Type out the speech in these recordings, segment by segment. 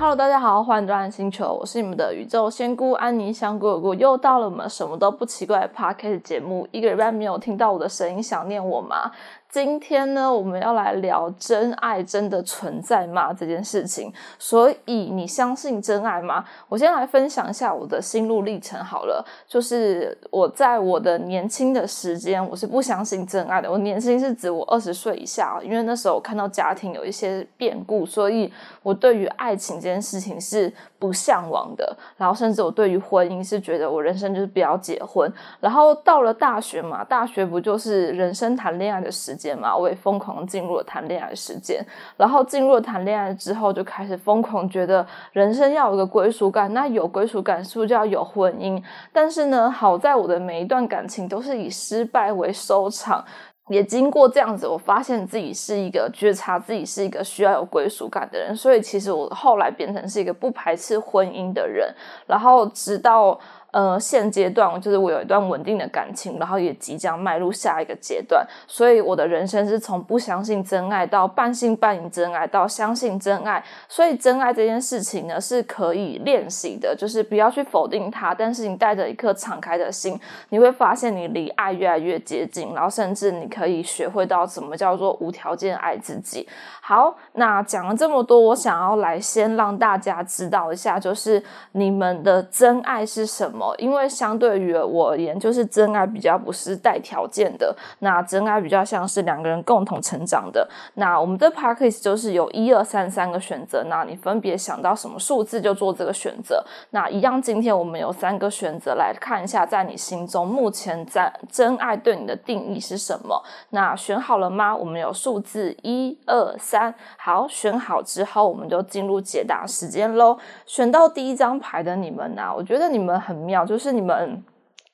Hello，大家好，欢迎来到星球，我是你们的宇宙仙姑安妮香菇菇。又到了我们什么都不奇怪的 Podcast 节目，一个礼拜没有听到我的声音，想念我吗？今天呢，我们要来聊真爱真的存在吗这件事情。所以你相信真爱吗？我先来分享一下我的心路历程好了。就是我在我的年轻的时间，我是不相信真爱的。我年轻是指我二十岁以下，因为那时候我看到家庭有一些变故，所以我对于爱情这件事情是不向往的。然后甚至我对于婚姻是觉得我人生就是不要结婚。然后到了大学嘛，大学不就是人生谈恋爱的时。间嘛，我也疯狂进入了谈恋爱时间，然后进入了谈恋爱之后，就开始疯狂觉得人生要有个归属感，那有归属感是不是就要有婚姻？但是呢，好在我的每一段感情都是以失败为收场，也经过这样子，我发现自己是一个觉察自己是一个需要有归属感的人，所以其实我后来变成是一个不排斥婚姻的人，然后直到。呃，现阶段就是我有一段稳定的感情，然后也即将迈入下一个阶段，所以我的人生是从不相信真爱到半信半疑真爱到相信真爱，所以真爱这件事情呢是可以练习的，就是不要去否定它，但是你带着一颗敞开的心，你会发现你离爱越来越接近，然后甚至你可以学会到什么叫做无条件爱自己。好，那讲了这么多，我想要来先让大家知道一下，就是你们的真爱是什么。因为相对于我而言，就是真爱比较不是带条件的，那真爱比较像是两个人共同成长的。那我们的 p a c k a g e 就是有一二三三个选择，那你分别想到什么数字就做这个选择。那一样，今天我们有三个选择来看一下，在你心中目前在真爱对你的定义是什么？那选好了吗？我们有数字一二三，好，选好之后，我们就进入解答时间喽。选到第一张牌的你们呢，我觉得你们很。就是你们。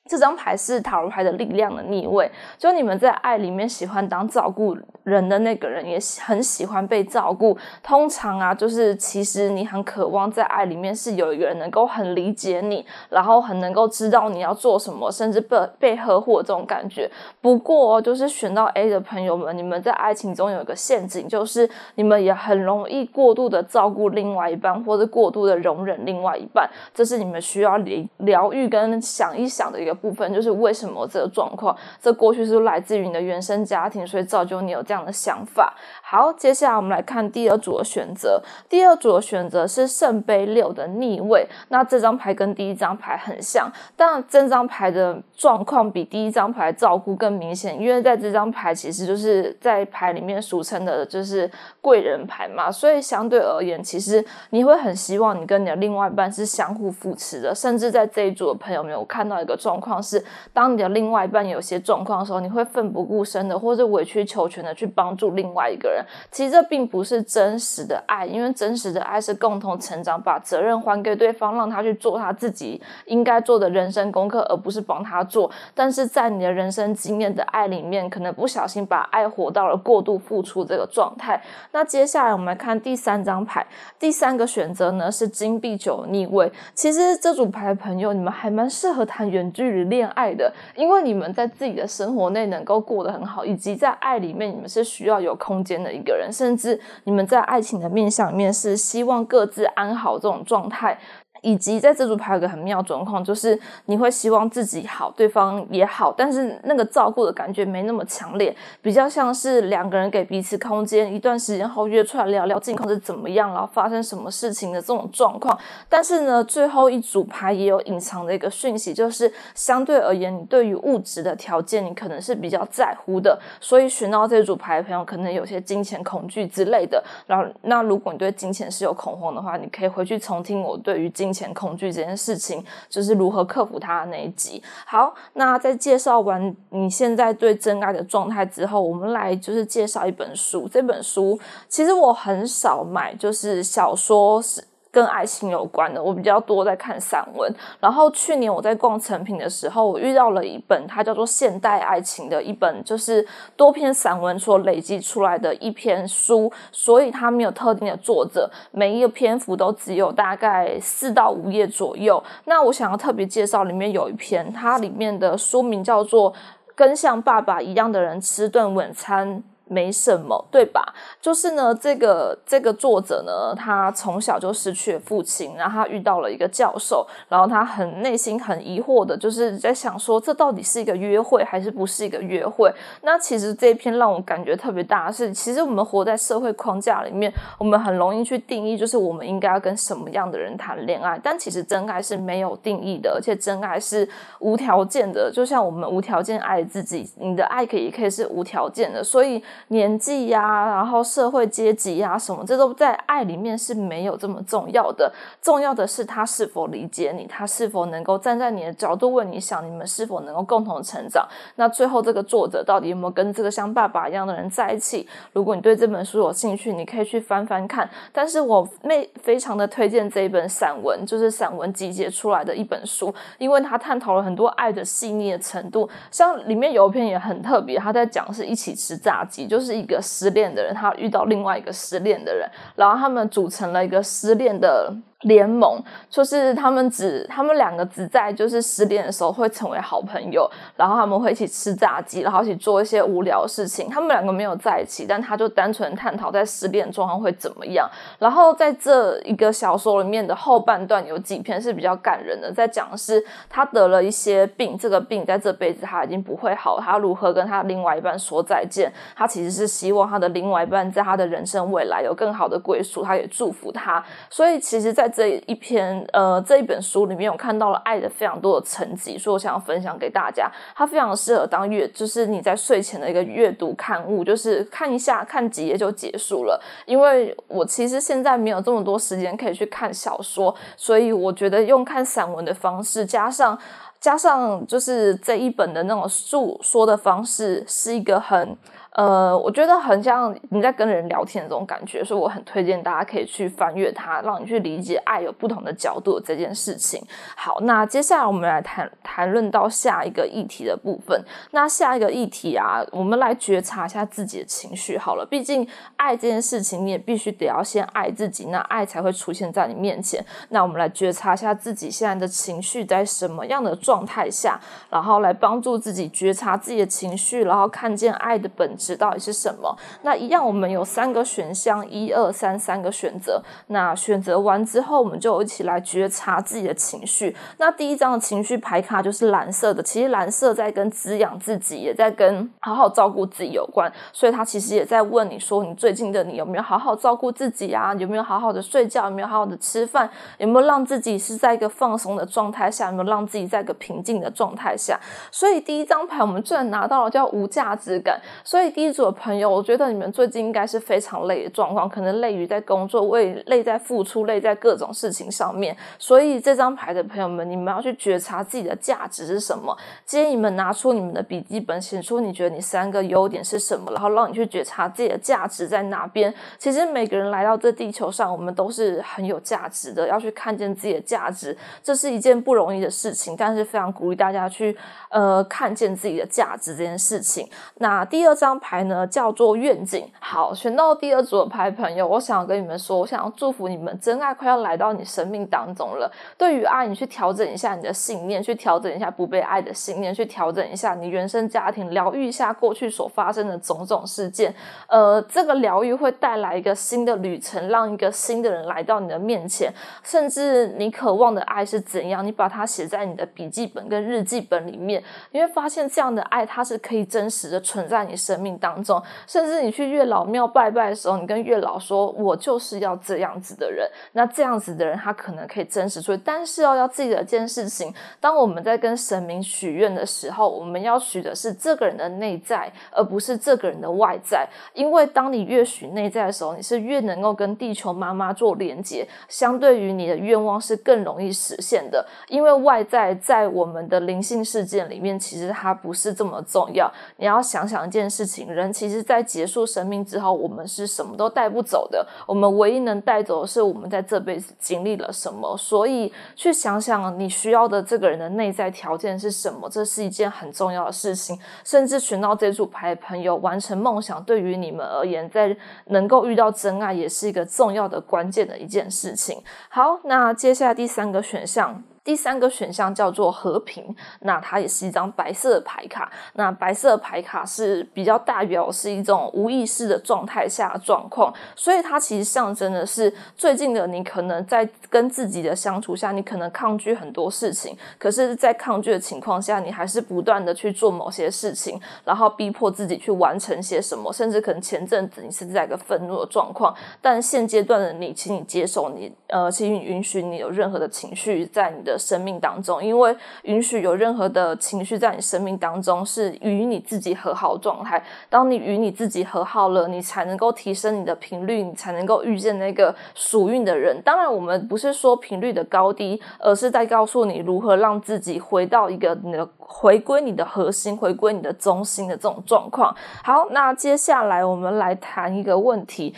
这张牌是塔罗牌的力量的逆位，就你们在爱里面喜欢当照顾人的那个人，也很喜欢被照顾。通常啊，就是其实你很渴望在爱里面是有一个人能够很理解你，然后很能够知道你要做什么，甚至被被呵护这种感觉。不过，就是选到 A 的朋友们，你们在爱情中有一个陷阱，就是你们也很容易过度的照顾另外一半，或者过度的容忍另外一半，这是你们需要疗疗愈跟想一想的一个。部分就是为什么这个状况，这过去是来自于你的原生家庭，所以造就你有这样的想法。好，接下来我们来看第二组的选择。第二组的选择是圣杯六的逆位，那这张牌跟第一张牌很像，但这张牌的状况比第一张牌照顾更明显，因为在这张牌其实就是在牌里面俗称的就是贵人牌嘛，所以相对而言，其实你会很希望你跟你的另外一半是相互扶持的，甚至在这一组的朋友们，我看到一个状况。况是，当你的另外一半有些状况的时候，你会奋不顾身的，或者委曲求全的去帮助另外一个人。其实这并不是真实的爱，因为真实的爱是共同成长，把责任还给对方，让他去做他自己应该做的人生功课，而不是帮他做。但是在你的人生经验的爱里面，可能不小心把爱活到了过度付出这个状态。那接下来我们来看第三张牌，第三个选择呢是金币九逆位。其实这组牌的朋友，你们还蛮适合谈远距离。恋爱的，因为你们在自己的生活内能够过得很好，以及在爱里面，你们是需要有空间的一个人，甚至你们在爱情的面向里面是希望各自安好这种状态。以及在这组牌有个很妙状况，就是你会希望自己好，对方也好，但是那个照顾的感觉没那么强烈，比较像是两个人给彼此空间，一段时间后约出来聊聊近况是怎么样，然后发生什么事情的这种状况。但是呢，最后一组牌也有隐藏的一个讯息，就是相对而言，你对于物质的条件，你可能是比较在乎的，所以选到这组牌的朋友，可能有些金钱恐惧之类的。然后，那如果你对金钱是有恐慌的话，你可以回去重听我对于金。金钱恐惧这件事情，就是如何克服它的那一集。好，那在介绍完你现在对真爱的状态之后，我们来就是介绍一本书。这本书其实我很少买，就是小说是。跟爱情有关的，我比较多在看散文。然后去年我在逛成品的时候，我遇到了一本，它叫做《现代爱情》的一本，就是多篇散文所累积出来的一篇书。所以它没有特定的作者，每一个篇幅都只有大概四到五页左右。那我想要特别介绍，里面有一篇，它里面的书名叫做《跟像爸爸一样的人吃顿晚餐》。没什么，对吧？就是呢，这个这个作者呢，他从小就失去了父亲，然后他遇到了一个教授，然后他很内心很疑惑的，就是在想说，这到底是一个约会还是不是一个约会？那其实这一篇让我感觉特别大是，其实我们活在社会框架里面，我们很容易去定义，就是我们应该要跟什么样的人谈恋爱，但其实真爱是没有定义的，而且真爱是无条件的，就像我们无条件爱自己，你的爱可以可以是无条件的，所以。年纪呀，然后社会阶级呀，什么这都在爱里面是没有这么重要的。重要的是他是否理解你，他是否能够站在你的角度为你想，你们是否能够共同成长。那最后这个作者到底有没有跟这个像爸爸一样的人在一起？如果你对这本书有兴趣，你可以去翻翻看。但是我妹非常的推荐这一本散文，就是散文集结出来的一本书，因为它探讨了很多爱的细腻的程度。像里面有一篇也很特别，他在讲是一起吃炸鸡。就是一个失恋的人，他遇到另外一个失恋的人，然后他们组成了一个失恋的。联盟就是他们只他们两个只在就是失恋的时候会成为好朋友，然后他们会一起吃炸鸡，然后一起做一些无聊的事情。他们两个没有在一起，但他就单纯探讨在失恋状况会怎么样。然后在这一个小说里面的后半段有几篇是比较感人的，在讲是他得了一些病，这个病在这辈子他已经不会好，他如何跟他另外一半说再见？他其实是希望他的另外一半在他的人生未来有更好的归宿，他也祝福他。所以其实，在这一篇呃这一本书里面，我看到了爱的非常多的层级，所以我想要分享给大家。它非常适合当阅，就是你在睡前的一个阅读刊物，就是看一下看几页就结束了。因为我其实现在没有这么多时间可以去看小说，所以我觉得用看散文的方式，加上加上就是这一本的那种述说的方式，是一个很。呃，我觉得很像你在跟人聊天的这种感觉，所以我很推荐大家可以去翻阅它，让你去理解爱有不同的角度这件事情。好，那接下来我们来谈谈论到下一个议题的部分。那下一个议题啊，我们来觉察一下自己的情绪。好了，毕竟爱这件事情，你也必须得要先爱自己，那爱才会出现在你面前。那我们来觉察一下自己现在的情绪在什么样的状态下，然后来帮助自己觉察自己的情绪，然后看见爱的本质。到底是什么？那一样，我们有三个选项，一二三，三个选择。那选择完之后，我们就一起来觉察自己的情绪。那第一张的情绪牌卡就是蓝色的，其实蓝色在跟滋养自己，也在跟好好照顾自己有关。所以他其实也在问你说，你最近的你有没有好好照顾自己啊？有没有好好的睡觉？有没有好好的吃饭？有没有让自己是在一个放松的状态下？有没有让自己在一个平静的状态下？所以第一张牌我们居然拿到了叫无价值感。所以第一组的朋友，我觉得你们最近应该是非常累的状况，可能累于在工作，为累在付出，累在各种事情上面。所以这张牌的朋友们，你们要去觉察自己的价值是什么。建议你们拿出你们的笔记本，写出你觉得你三个优点是什么，然后让你去觉察自己的价值在哪边。其实每个人来到这地球上，我们都是很有价值的，要去看见自己的价值，这是一件不容易的事情，但是非常鼓励大家去呃看见自己的价值这件事情。那第二张牌牌呢？叫做愿景。好，选到第二组的牌，朋友，我想要跟你们说，我想要祝福你们，真爱快要来到你生命当中了。对于爱，你去调整一下你的信念，去调整一下不被爱的信念，去调整一下你原生家庭，疗愈一下过去所发生的种种事件。呃，这个疗愈会带来一个新的旅程，让一个新的人来到你的面前。甚至你渴望的爱是怎样，你把它写在你的笔记本跟日记本里面，你会发现这样的爱，它是可以真实的存在你生命当中。甚至你去月老庙拜拜的时候，你跟月老说：“我就是要这样子的人。”那这样子的人，他可能可以真实出来。但是哦，要记得一件事情：当我们在跟神明许愿的时候，我们要许的是这个人的内在，而不是这个人的外在。因为当你越许内在的时候，你是越能够跟地球妈妈做连接，相对于你的愿望是更容易实现的。因为外在在我们的灵性事件里面，其实它不是这么重要。你要想想一件事情：人其实，在结束生命之后，我们是什么都带不走的。我们唯一能带走的是我们在这辈子经历了什么。所以，去想想你需要的这个人的内在条件是什么，这是一件很重要的事情。甚至选到这组牌的朋友，完成梦想，对于你们而言，在能够遇到真爱，也是一个重要的关键的一件事情。好，那接下来第三个选项。第三个选项叫做和平，那它也是一张白色的牌卡。那白色牌卡是比较代表是一种无意识的状态下的状况，所以它其实象征的是最近的你可能在跟自己的相处下，你可能抗拒很多事情，可是，在抗拒的情况下，你还是不断的去做某些事情，然后逼迫自己去完成些什么，甚至可能前阵子你是在一个愤怒的状况，但现阶段的你，请你接受你，呃，请你允许你有任何的情绪在你的生命当中，因为允许有任何的情绪在你生命当中，是与你自己和好状态。当你与你自己和好了，你才能够提升你的频率，你才能够遇见那个属运的人。当然，我们不是说频率的高低，而是在告诉你如何让自己回到一个你的回归你的核心，回归你的中心的这种状况。好，那接下来我们来谈一个问题。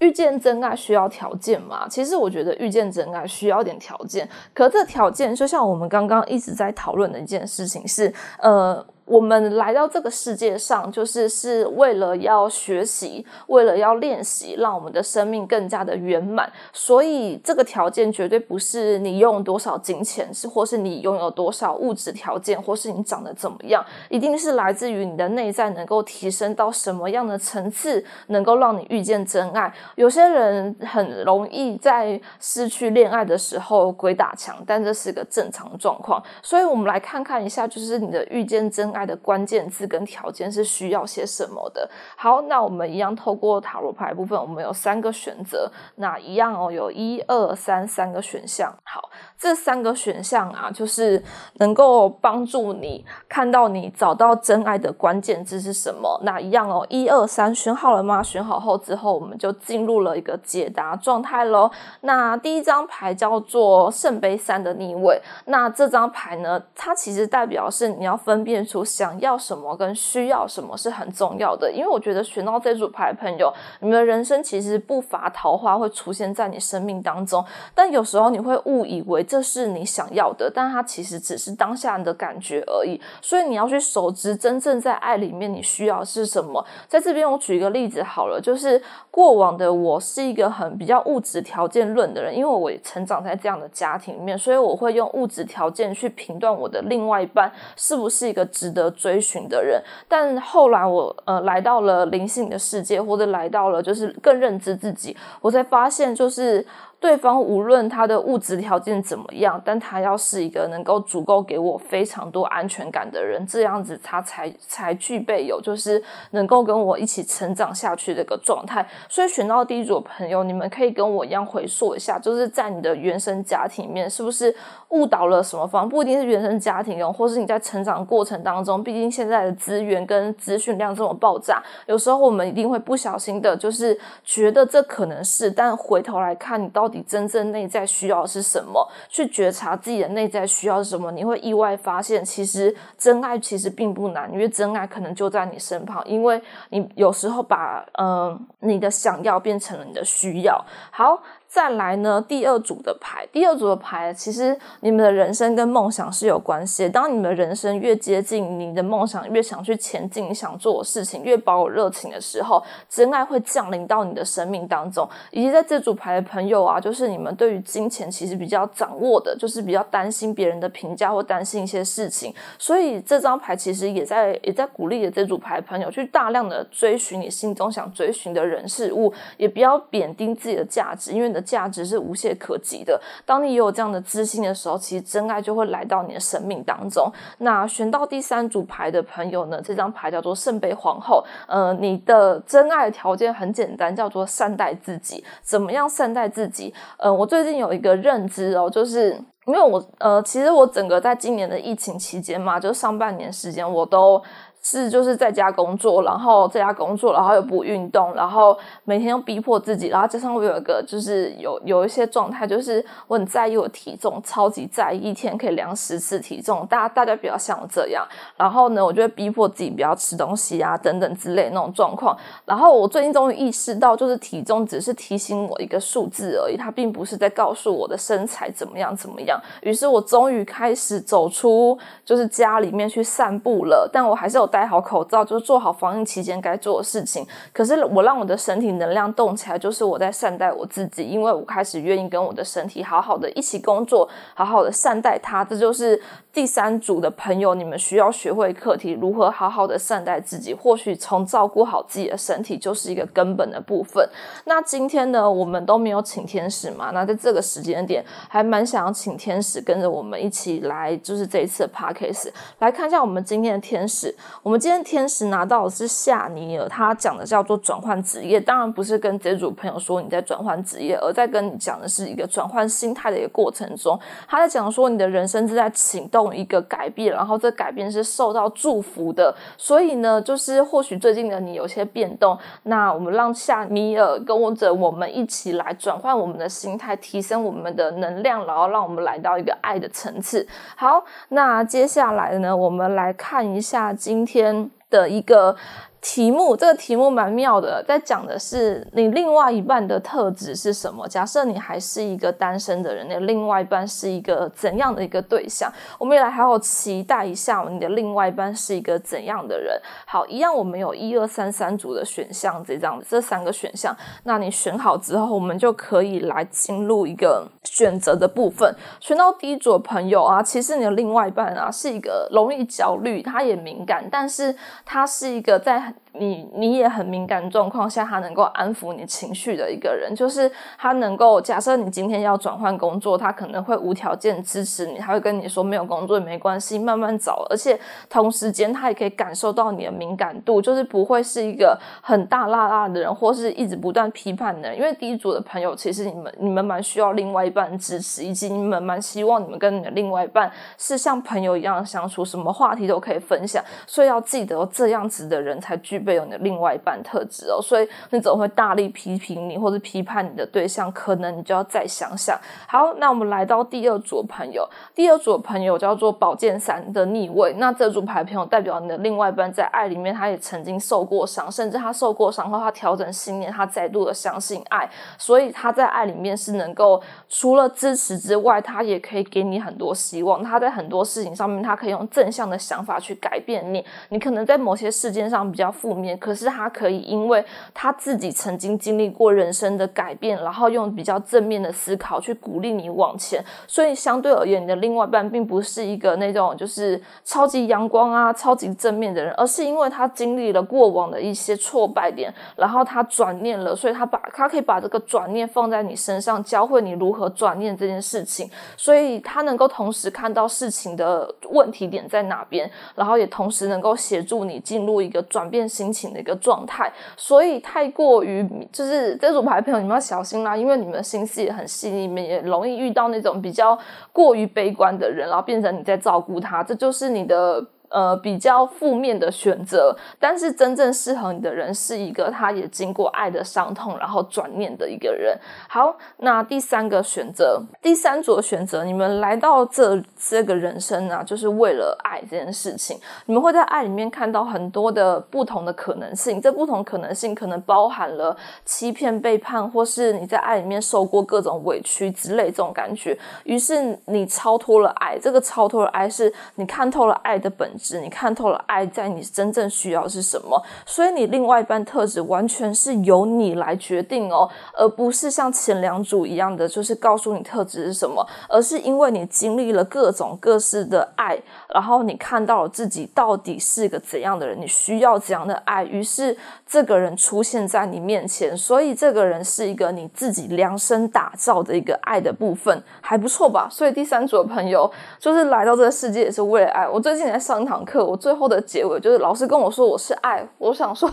遇见真爱需要条件吗？其实我觉得遇见真爱需要点条件，可这条件就像我们刚刚一直在讨论的一件事情是，呃。我们来到这个世界上，就是是为了要学习，为了要练习，让我们的生命更加的圆满。所以，这个条件绝对不是你用多少金钱，是或是你拥有多少物质条件，或是你长得怎么样，一定是来自于你的内在能够提升到什么样的层次，能够让你遇见真爱。有些人很容易在失去恋爱的时候鬼打墙，但这是个正常状况。所以，我们来看看一下，就是你的遇见真爱。爱的关键字跟条件是需要些什么的？好，那我们一样透过塔罗牌部分，我们有三个选择。那一样哦，有一二三三个选项。好，这三个选项啊，就是能够帮助你看到你找到真爱的关键字是什么。那一样哦，一二三选好了吗？选好后之后，我们就进入了一个解答状态喽。那第一张牌叫做圣杯三的逆位。那这张牌呢，它其实代表是你要分辨出。想要什么跟需要什么是很重要的，因为我觉得选到这组牌朋友，你们的人生其实不乏桃花会出现在你生命当中，但有时候你会误以为这是你想要的，但它其实只是当下的感觉而已。所以你要去熟知真正在爱里面你需要是什么。在这边我举一个例子好了，就是过往的我是一个很比较物质条件论的人，因为我成长在这样的家庭里面，所以我会用物质条件去评断我的另外一半是不是一个值得。的追寻的人，但后来我呃来到了灵性的世界，或者来到了就是更认知自己，我才发现就是。对方无论他的物质条件怎么样，但他要是一个能够足够给我非常多安全感的人，这样子他才才具备有就是能够跟我一起成长下去的一个状态。所以选到第一组的朋友，你们可以跟我一样回溯一下，就是在你的原生家庭里面，是不是误导了什么方？不一定是原生家庭哦，或是你在成长过程当中，毕竟现在的资源跟资讯量这么爆炸，有时候我们一定会不小心的，就是觉得这可能是，但回头来看你到。到底真正内在需要是什么？去觉察自己的内在需要是什么？你会意外发现，其实真爱其实并不难，因为真爱可能就在你身旁。因为你有时候把嗯你的想要变成了你的需要。好。再来呢，第二组的牌，第二组的牌，其实你们的人生跟梦想是有关系。当你们的人生越接近你的梦想，越想去前进，想做的事情，越保有热情的时候，真爱会降临到你的生命当中。以及在这组牌的朋友啊，就是你们对于金钱其实比较掌握的，就是比较担心别人的评价或担心一些事情。所以这张牌其实也在也在鼓励的这组牌朋友去大量的追寻你心中想追寻的人事物，也不要贬低自己的价值，因为。价值是无懈可击的。当你有这样的自信的时候，其实真爱就会来到你的生命当中。那选到第三组牌的朋友呢？这张牌叫做圣杯皇后。呃，你的真爱条件很简单，叫做善待自己。怎么样善待自己？呃，我最近有一个认知哦，就是因为我呃，其实我整个在今年的疫情期间嘛，就上半年时间我都。是，就是在家工作，然后在家工作，然后又不运动，然后每天又逼迫自己，然后加上我有一个，就是有有一些状态，就是我很在意我体重，超级在意，一天可以量十次体重，大家大家比较像我这样，然后呢，我就会逼迫自己不要吃东西啊，等等之类那种状况。然后我最近终于意识到，就是体重只是提醒我一个数字而已，它并不是在告诉我的身材怎么样怎么样。于是我终于开始走出就是家里面去散步了，但我还是有带。戴好口罩，就是做好防疫期间该做的事情。可是我让我的身体能量动起来，就是我在善待我自己，因为我开始愿意跟我的身体好好的一起工作，好好的善待它。这就是第三组的朋友，你们需要学会课题，如何好好的善待自己。或许从照顾好自己的身体就是一个根本的部分。那今天呢，我们都没有请天使嘛？那在这个时间点，还蛮想要请天使跟着我们一起来，就是这一次的 p a c k a s e 来看一下我们今天的天使。我们今天天使拿到的是夏尼尔，他讲的叫做转换职业，当然不是跟这组朋友说你在转换职业，而在跟你讲的是一个转换心态的一个过程中，他在讲说你的人生正在启动一个改变，然后这改变是受到祝福的。所以呢，就是或许最近的你有些变动，那我们让夏米尔跟着我们一起来转换我们的心态，提升我们的能量，然后让我们来到一个爱的层次。好，那接下来呢，我们来看一下今天的一个。题目这个题目蛮妙的，在讲的是你另外一半的特质是什么。假设你还是一个单身的人，你的另外一半是一个怎样的一个对象？我们也来好好期待一下，你的另外一半是一个怎样的人。好，一样我们有一二三三组的选项，这样这三个选项，那你选好之后，我们就可以来进入一个选择的部分。选到第一组的朋友啊，其实你的另外一半啊是一个容易焦虑，他也敏感，但是他是一个在。你你也很敏感状况下，他能够安抚你情绪的一个人，就是他能够假设你今天要转换工作，他可能会无条件支持你，他会跟你说没有工作也没关系，慢慢找。而且同时间他也可以感受到你的敏感度，就是不会是一个很大辣辣的人，或是一直不断批判的人。因为第一组的朋友，其实你们你们蛮需要另外一半支持，以及你们蛮希望你们跟你的另外一半是像朋友一样相处，什么话题都可以分享。所以要记得这样子的人才具备。有你的另外一半特质哦，所以你怎么会大力批评你或者批判你的对象？可能你就要再想想。好，那我们来到第二组朋友，第二组朋友叫做宝剑三的逆位。那这组牌朋友代表你的另外一半在爱里面，他也曾经受过伤，甚至他受过伤后，他调整信念，他再度的相信爱，所以他在爱里面是能够除了支持之外，他也可以给你很多希望。他在很多事情上面，他可以用正向的想法去改变你。你可能在某些事件上比较负。面，可是他可以，因为他自己曾经经历过人生的改变，然后用比较正面的思考去鼓励你往前。所以相对而言，你的另外一半并不是一个那种就是超级阳光啊、超级正面的人，而是因为他经历了过往的一些挫败点，然后他转念了，所以他把他可以把这个转念放在你身上，教会你如何转念这件事情。所以他能够同时看到事情的问题点在哪边，然后也同时能够协助你进入一个转变心。情的一个状态，所以太过于就是这组牌朋友，你们要小心啦，因为你们的心思也很细腻，你们也容易遇到那种比较过于悲观的人，然后变成你在照顾他，这就是你的。呃，比较负面的选择，但是真正适合你的人是一个他也经过爱的伤痛，然后转念的一个人。好，那第三个选择，第三组选择，你们来到这这个人生啊，就是为了爱这件事情。你们会在爱里面看到很多的不同的可能性，这不同可能性可能包含了欺骗、背叛，或是你在爱里面受过各种委屈之类这种感觉。于是你超脱了爱，这个超脱了爱是你看透了爱的本。你看透了爱在你真正需要是什么，所以你另外一半特质完全是由你来决定哦，而不是像前两组一样的，就是告诉你特质是什么，而是因为你经历了各种各式的爱，然后你看到了自己到底是个怎样的人，你需要怎样的爱，于是这个人出现在你面前，所以这个人是一个你自己量身打造的一个爱的部分，还不错吧？所以第三组的朋友就是来到这个世界也是为了爱。我最近在上。堂课，我最后的结尾就是老师跟我说我是爱。我想说，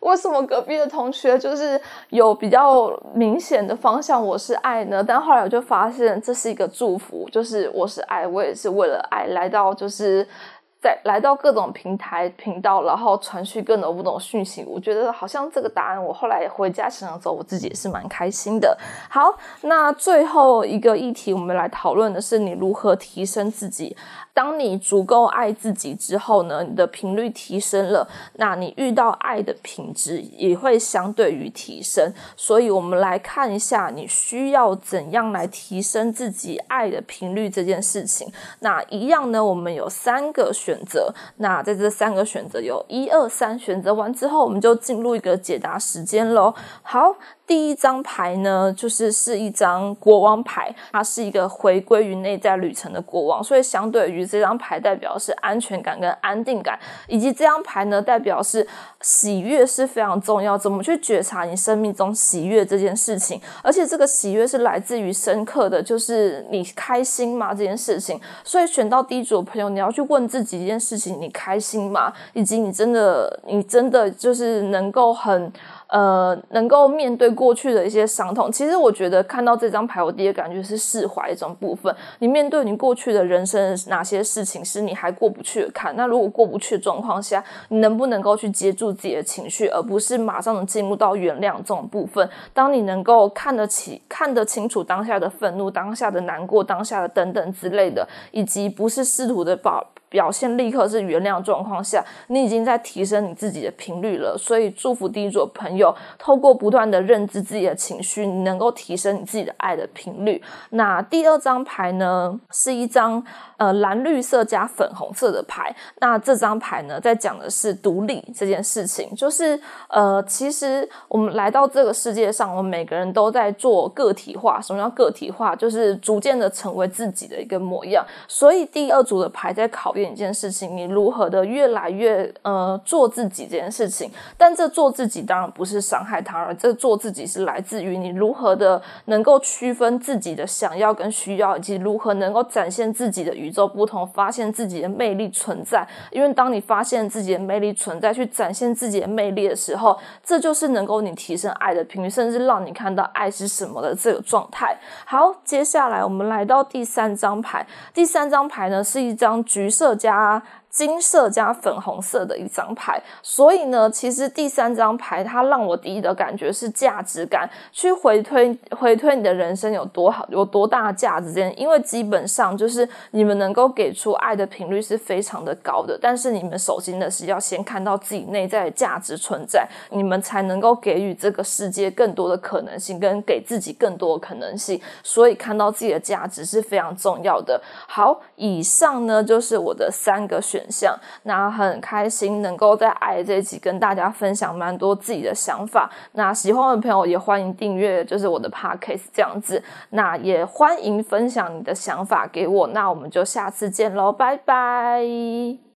为什么隔壁的同学就是有比较明显的方向我是爱呢？但后来我就发现这是一个祝福，就是我是爱，我也是为了爱来到，就是在来到各种平台频道，然后传去各种不同讯息。我觉得好像这个答案，我后来回家想想之后，我自己也是蛮开心的。好，那最后一个议题，我们来讨论的是你如何提升自己。当你足够爱自己之后呢，你的频率提升了，那你遇到爱的品质也会相对于提升。所以，我们来看一下，你需要怎样来提升自己爱的频率这件事情。那一样呢，我们有三个选择。那在这三个选择有一二三，选择完之后，我们就进入一个解答时间喽。好。第一张牌呢，就是是一张国王牌，它是一个回归于内在旅程的国王，所以相对于这张牌代表是安全感跟安定感，以及这张牌呢代表是喜悦是非常重要，怎么去觉察你生命中喜悦这件事情，而且这个喜悦是来自于深刻的，就是你开心吗这件事情，所以选到第一组的朋友，你要去问自己一件事情，你开心吗？以及你真的你真的就是能够很。呃，能够面对过去的一些伤痛，其实我觉得看到这张牌，我第一感觉是释怀一种部分。你面对你过去的人生哪些事情是你还过不去的坎？那如果过不去的状况下，你能不能够去接住自己的情绪，而不是马上能进入到原谅这种部分？当你能够看得起、看得清楚当下的愤怒、当下的难过、当下的等等之类的，以及不是试图的把。表现立刻是原谅状况下，你已经在提升你自己的频率了。所以祝福第一组朋友，透过不断的认知自己的情绪，你能够提升你自己的爱的频率。那第二张牌呢，是一张呃蓝绿色加粉红色的牌。那这张牌呢，在讲的是独立这件事情，就是呃，其实我们来到这个世界上，我们每个人都在做个体化。什么叫个体化？就是逐渐的成为自己的一个模样。所以第二组的牌在考。一件事情，你如何的越来越呃做自己这件事情，但这做自己当然不是伤害他人，这做自己是来自于你如何的能够区分自己的想要跟需要，以及如何能够展现自己的与众不同，发现自己的魅力存在。因为当你发现自己的魅力存在，去展现自己的魅力的时候，这就是能够你提升爱的频率，甚至让你看到爱是什么的这个状态。好，接下来我们来到第三张牌，第三张牌呢是一张橘色。加金色加粉红色的一张牌，所以呢，其实第三张牌它让我第一的感觉是价值感，去回推回推你的人生有多好，有多大价值。因为基本上就是你们能够给出爱的频率是非常的高的，但是你们首先的是要先看到自己内在的价值存在，你们才能够给予这个世界更多的可能性，跟给自己更多的可能性。所以看到自己的价值是非常重要的。好，以上呢就是我的三个选。选项，那很开心能够在爱这一集跟大家分享蛮多自己的想法。那喜欢我的朋友也欢迎订阅，就是我的 podcast 这样子。那也欢迎分享你的想法给我。那我们就下次见喽，拜拜。